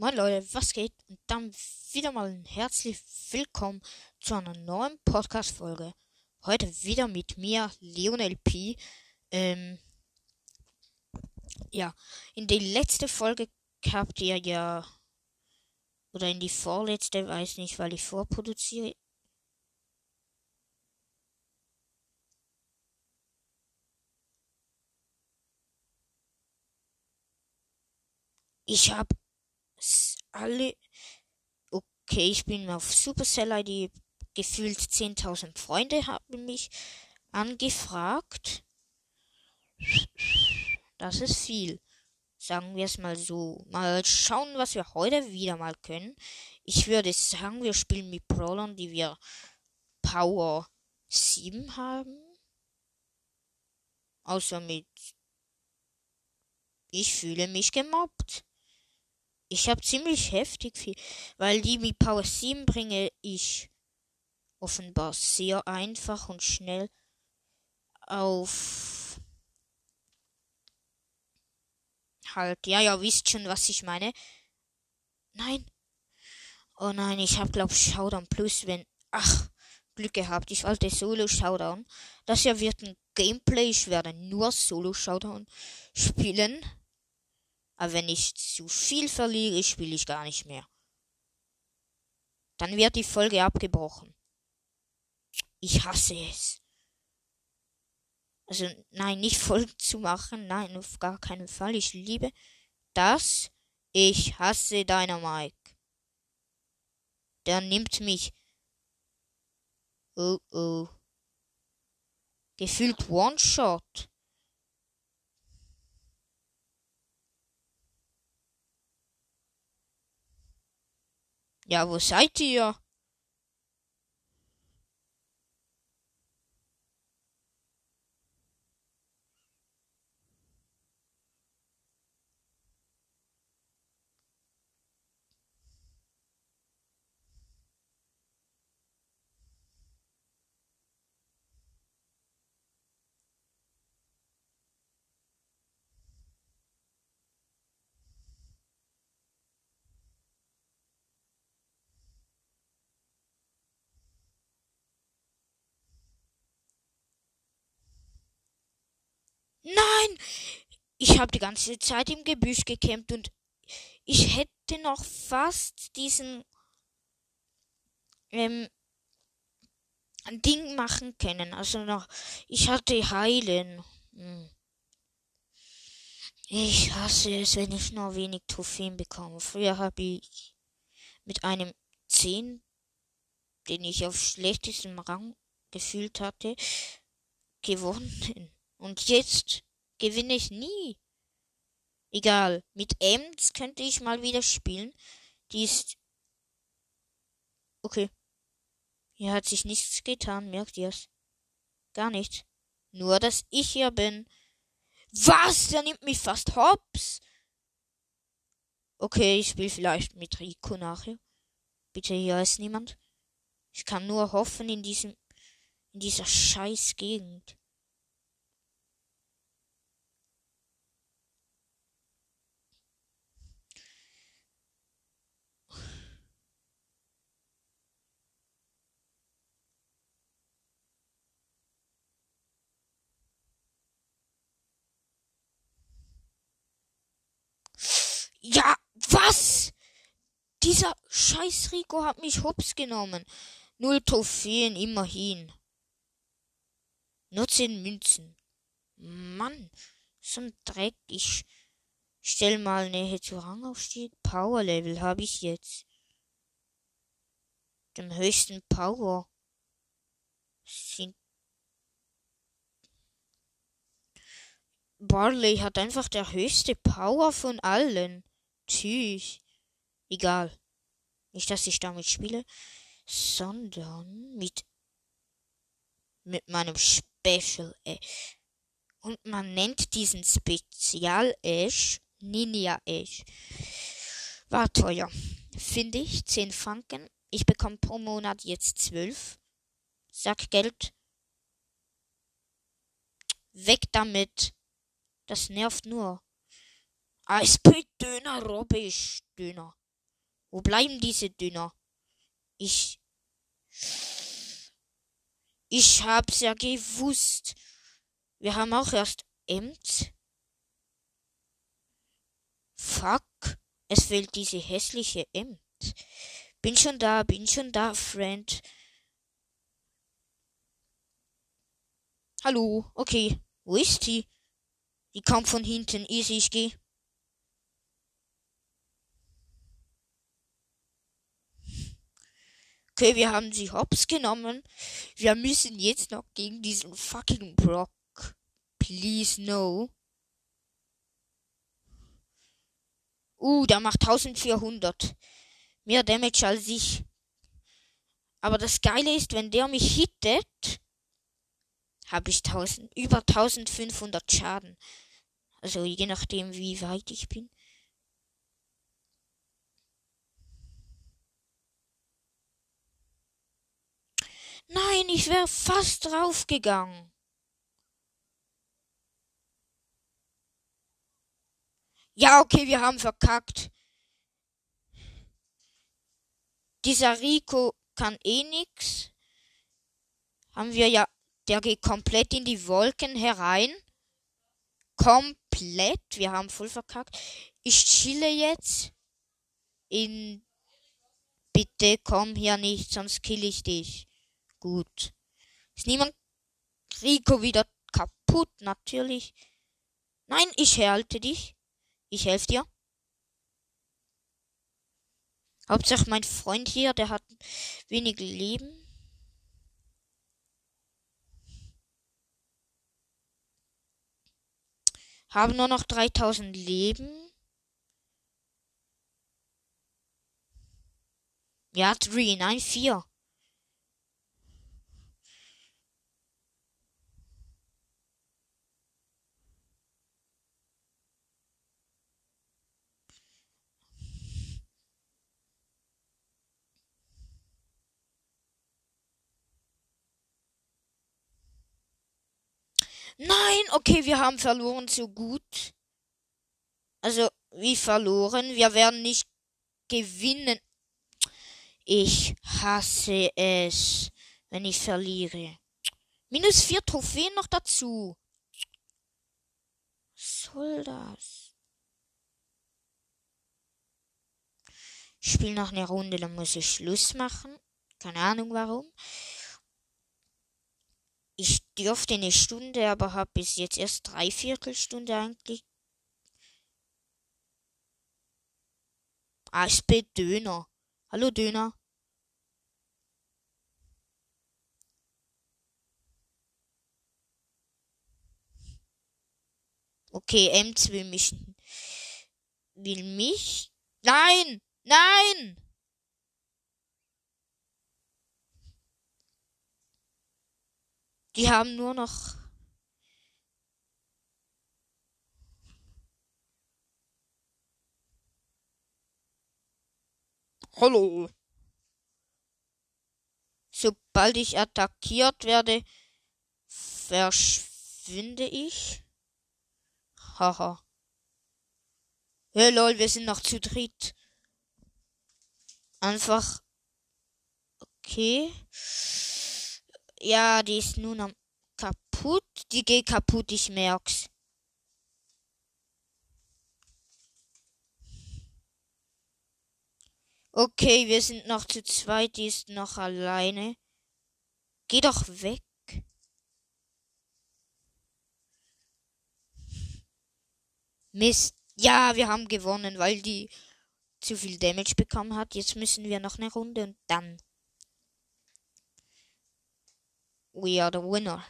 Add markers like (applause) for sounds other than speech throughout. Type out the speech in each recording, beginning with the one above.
Moin Leute, was geht? Und dann wieder mal ein herzlich willkommen zu einer neuen Podcast-Folge. Heute wieder mit mir, Leonel P. Ähm, ja, in die letzte Folge habt ihr ja, oder in die vorletzte, weiß nicht, weil ich vorproduziere. Ich habe alle. Okay, ich bin auf Supercell ID. Gefühlt 10.000 Freunde haben mich angefragt. Das ist viel. Sagen wir es mal so. Mal schauen, was wir heute wieder mal können. Ich würde sagen, wir spielen mit Brawlern, die wir Power 7 haben. Außer mit. Ich fühle mich gemobbt. Ich habe ziemlich heftig viel, weil die mit Power 7 bringe ich offenbar sehr einfach und schnell auf halt, ja, ja, wisst schon, was ich meine. Nein. Oh nein, ich hab glaub Showdown Plus, wenn. Ach, Glück gehabt. Ich wollte Solo Showdown. Das hier wird ein Gameplay. Ich werde nur Solo Showdown spielen. Aber wenn ich zu viel verliere, spiele ich gar nicht mehr. Dann wird die Folge abgebrochen. Ich hasse es. Also, nein, nicht (laughs) Folgen zu machen. Nein, auf gar keinen Fall. Ich liebe das. Ich hasse deiner Mike. Der nimmt mich. Oh oh. Gefühlt One-Shot. Ja, wo seid ihr? Ich habe die ganze Zeit im Gebüsch gekämpft und ich hätte noch fast diesen ähm, Ding machen können. Also noch, ich hatte heilen. Hm. Ich hasse es, wenn ich nur wenig Trophäen bekomme. Früher habe ich mit einem 10, den ich auf schlechtestem Rang gefühlt hatte, gewonnen. Und jetzt gewinne ich nie. Egal, mit Ems könnte ich mal wieder spielen. Die ist. Okay. Hier hat sich nichts getan, merkt ihr's? Gar nichts. Nur, dass ich hier bin. Was? Der nimmt mich fast hops. Okay, ich spiele vielleicht mit Rico nachher. Bitte, hier ist niemand. Ich kann nur hoffen in diesem, in dieser scheiß Gegend. Ja, was? Dieser scheiß Rico hat mich hops genommen. Null Trophäen immerhin. Nur zehn Münzen. Mann, so ein Dreck. Ich stell mal Nähe zu Rangaufstieg. Power Level habe ich jetzt. Dem höchsten Power sind Barley hat einfach der höchste Power von allen. Tschüss. Egal. Nicht, dass ich damit spiele, sondern mit mit meinem Special Ash. Und man nennt diesen Spezial Ash Ninja Ash. War teuer. Finde ich. 10 Franken. Ich bekomme pro Monat jetzt 12. Sag Geld. Weg damit. Das nervt nur. Eisbreak Döner, Robbisch Döner. Wo bleiben diese Dünner? Ich. Ich hab's ja gewusst. Wir haben auch erst Ems. Fuck. Es fehlt diese hässliche Ems. Bin schon da, bin schon da, Friend. Hallo, okay. Wo ist sie? Die kommt von hinten. Easy, ich geh. Okay, wir haben sie hops genommen. Wir müssen jetzt noch gegen diesen fucking Brock. Please no. Uh, der macht 1400. Mehr Damage als ich. Aber das Geile ist, wenn der mich hittet, habe ich 1000, über 1500 Schaden. Also je nachdem, wie weit ich bin. Nein, ich wäre fast draufgegangen. Ja, okay, wir haben verkackt. Dieser Rico kann eh nix. Haben wir ja der geht komplett in die Wolken herein. Komplett. Wir haben voll verkackt. Ich chille jetzt in. Bitte komm hier nicht, sonst kill ich dich. Gut. Ist niemand. Rico wieder kaputt, natürlich. Nein, ich halte dich. Ich helfe dir. Hauptsache mein Freund hier, der hat wenig Leben. Haben nur noch 3000 Leben. Ja, 3, nein, 4. Nein, okay, wir haben verloren so gut. Also, wie verloren? Wir werden nicht gewinnen. Ich hasse es, wenn ich verliere. Minus vier Trophäen noch dazu. Was soll das? Ich spiele noch eine Runde, dann muss ich Schluss machen. Keine Ahnung warum. Ich dürfte eine Stunde, aber habe bis jetzt erst drei Viertelstunde eigentlich. Aspe Döner. Hallo Döner. Okay, Ems will mich. Will mich? Nein! Nein! Die haben nur noch. Hallo. Sobald ich attackiert werde, verschwinde ich. Haha. Hey lol, wir sind noch zu dritt. Einfach. Okay. Ja, die ist nun am kaputt. Die geht kaputt, ich merk's. Okay, wir sind noch zu zweit, die ist noch alleine. Geh doch weg. Mist. Ja, wir haben gewonnen, weil die zu viel Damage bekommen hat. Jetzt müssen wir noch eine Runde und dann. We are the winner.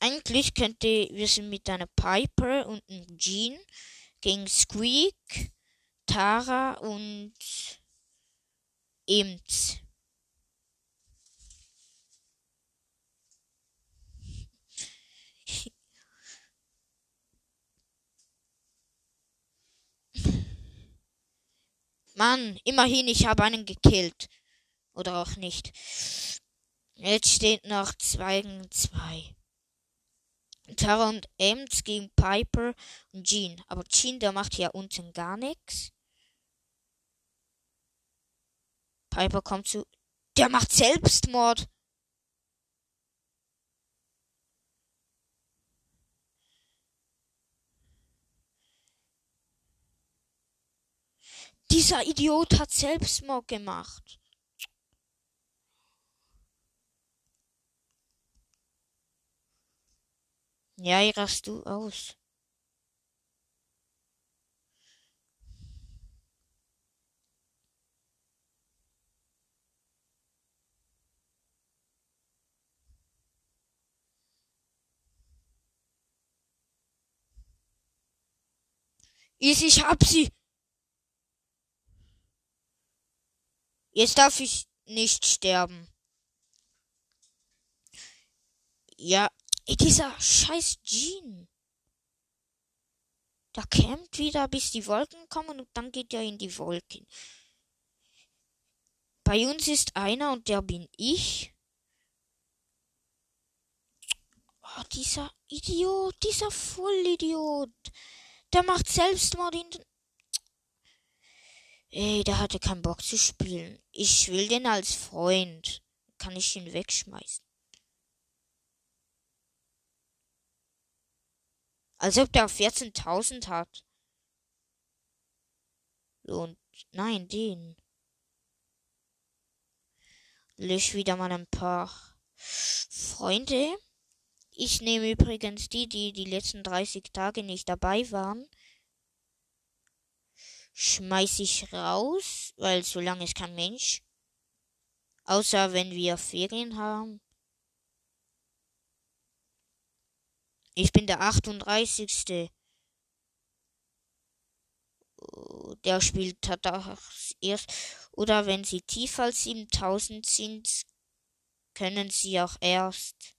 Eigentlich könnte wir sind mit einer Piper und einem Jean gegen Squeak, Tara und Ems. (laughs) Mann, immerhin, ich habe einen gekillt. Oder auch nicht. Jetzt steht noch 2 gegen 2. Tara und Ems gegen Piper und Jean. Aber Jean, der macht hier unten gar nichts. Piper kommt zu. Der macht Selbstmord. Dieser Idiot hat Selbstmord gemacht. Ja, hier rast du aus. Easy, ich hab sie. Jetzt darf ich nicht sterben. Ja, dieser scheiß Jean. Der campt wieder, bis die Wolken kommen und dann geht er in die Wolken. Bei uns ist einer und der bin ich. Oh, dieser Idiot, dieser Vollidiot. Der macht Selbstmord in den Ey, der hatte keinen Bock zu spielen. Ich will den als Freund. Kann ich ihn wegschmeißen? Als ob der 14.000 hat. Und nein, den. Lösch wieder mal ein paar Freunde. Ich nehme übrigens die, die die letzten 30 Tage nicht dabei waren schmeiß ich raus, weil so lange ist kein Mensch. Außer wenn wir Ferien haben. Ich bin der 38. Der spielt hat das erst. Oder wenn sie tiefer als 7000 sind, können sie auch erst.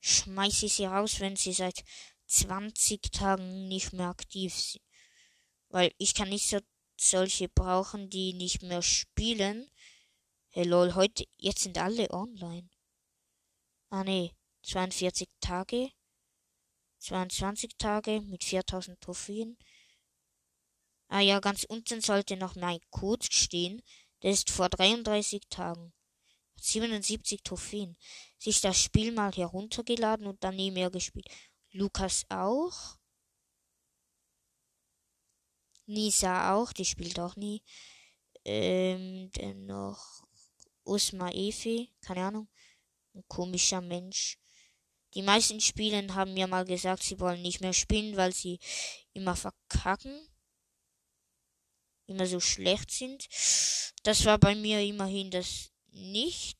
Schmeiß ich sie raus, wenn sie seit 20 Tagen nicht mehr aktiv sind. Weil ich kann nicht so solche brauchen, die nicht mehr spielen. Hey lol, heute, jetzt sind alle online. Ah nee, 42 Tage. 22 Tage mit 4000 Trophäen. Ah ja, ganz unten sollte noch mein Code stehen. Der ist vor 33 Tagen. 77 Trophäen. Sich das Spiel mal heruntergeladen und dann nie mehr gespielt. Lukas auch. Nisa auch, die spielt auch nie. Ähm, dann noch Usma Efe, keine Ahnung. Ein komischer Mensch. Die meisten Spielen haben mir mal gesagt, sie wollen nicht mehr spielen, weil sie immer verkacken. Immer so schlecht sind. Das war bei mir immerhin das nicht.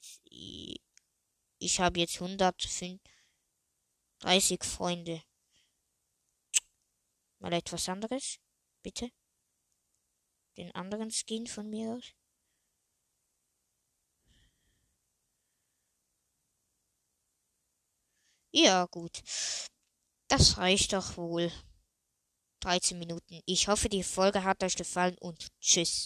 Ich habe jetzt 105 30 Freunde. Mal etwas anderes, bitte. Den anderen Skin von mir aus. Ja, gut. Das reicht doch wohl. 13 Minuten. Ich hoffe, die Folge hat euch gefallen und tschüss.